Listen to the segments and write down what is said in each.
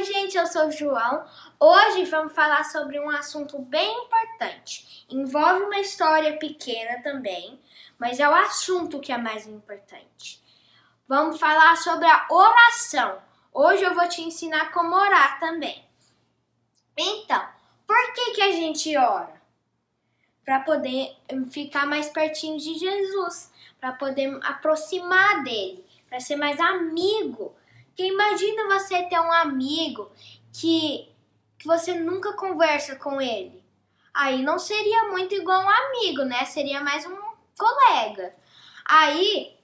Oi, gente, eu sou o João. Hoje vamos falar sobre um assunto bem importante. Envolve uma história pequena também, mas é o assunto que é mais importante. Vamos falar sobre a oração. Hoje eu vou te ensinar como orar também. Então, por que, que a gente ora? Para poder ficar mais pertinho de Jesus, para poder aproximar dele, para ser mais amigo porque imagina você ter um amigo que, que você nunca conversa com ele. Aí não seria muito igual um amigo, né? Seria mais um colega. Aí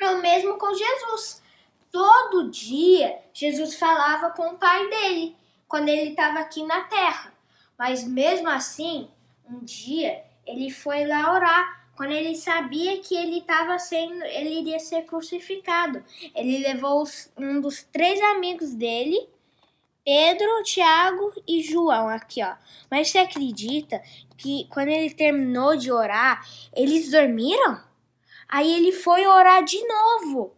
é o mesmo com Jesus. Todo dia Jesus falava com o pai dele quando ele estava aqui na terra. Mas mesmo assim, um dia ele foi lá orar quando ele sabia que ele estava sendo, ele iria ser crucificado. Ele levou os, um dos três amigos dele, Pedro, Tiago e João, aqui ó. Mas você acredita que quando ele terminou de orar, eles dormiram? Aí ele foi orar de novo.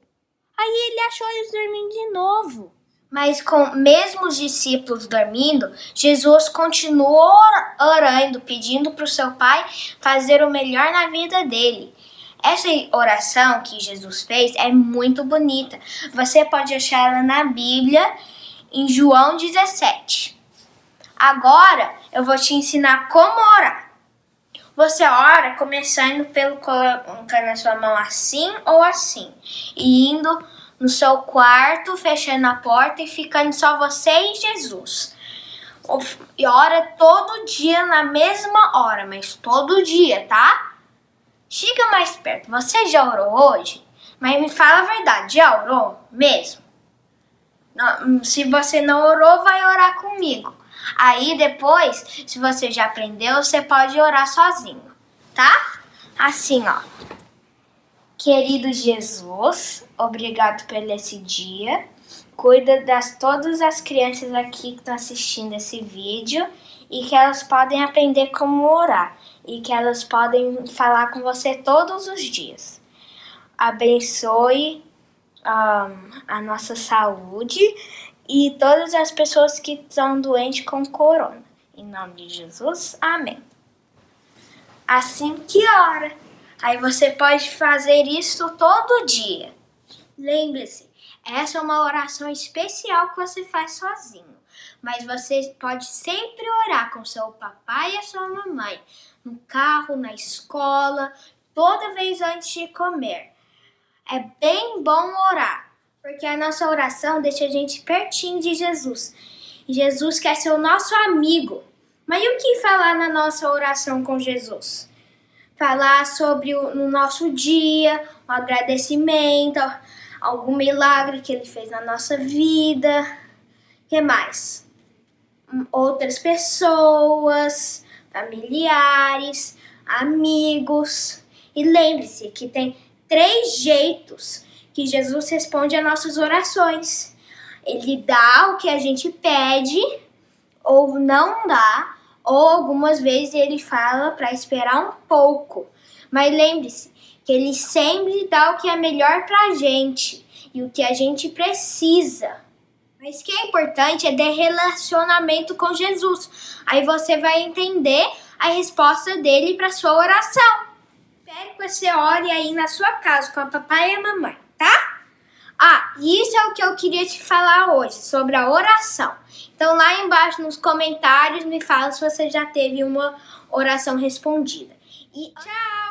Aí ele achou eles dormindo de novo. Mas com mesmo os discípulos dormindo, Jesus continuou orando, pedindo para o seu Pai fazer o melhor na vida dele. Essa oração que Jesus fez é muito bonita. Você pode achar ela na Bíblia, em João 17. Agora eu vou te ensinar como orar. Você ora começando pelo colocando a sua mão assim ou assim e indo no seu quarto, fechando a porta e ficando só você e Jesus. E ora todo dia na mesma hora, mas todo dia, tá? Chega mais perto. Você já orou hoje? Mas me fala a verdade, já orou mesmo? se você não orou, vai orar comigo. Aí depois, se você já aprendeu, você pode orar sozinho, tá? Assim, ó. Querido Jesus, obrigado por esse dia. Cuida das todas as crianças aqui que estão assistindo esse vídeo e que elas podem aprender como orar e que elas podem falar com você todos os dias. Abençoe um, a nossa saúde e todas as pessoas que estão doentes com corona. Em nome de Jesus, amém. Assim que ora. Aí você pode fazer isso todo dia. Lembre-se, essa é uma oração especial que você faz sozinho. Mas você pode sempre orar com seu papai e a sua mamãe, no carro, na escola, toda vez antes de comer. É bem bom orar, porque a nossa oração deixa a gente pertinho de Jesus. E Jesus quer ser o nosso amigo. Mas e o que falar na nossa oração com Jesus? Falar sobre o no nosso dia, um agradecimento, algum milagre que ele fez na nossa vida. que mais? Hum, outras pessoas, familiares, amigos. E lembre-se que tem três jeitos que Jesus responde às nossas orações. Ele dá o que a gente pede ou não dá, ou algumas vezes ele fala para esperar um pouco. Mas lembre-se que ele sempre dá o que é melhor para a gente e o que a gente precisa. Mas o que é importante é ter relacionamento com Jesus. Aí você vai entender a resposta dele para sua oração. Espero que você ore aí na sua casa com a papai e a mamãe, tá? Ah, isso é o que eu queria te falar hoje, sobre a oração. Então, lá embaixo nos comentários, me fala se você já teve uma oração respondida. E tchau!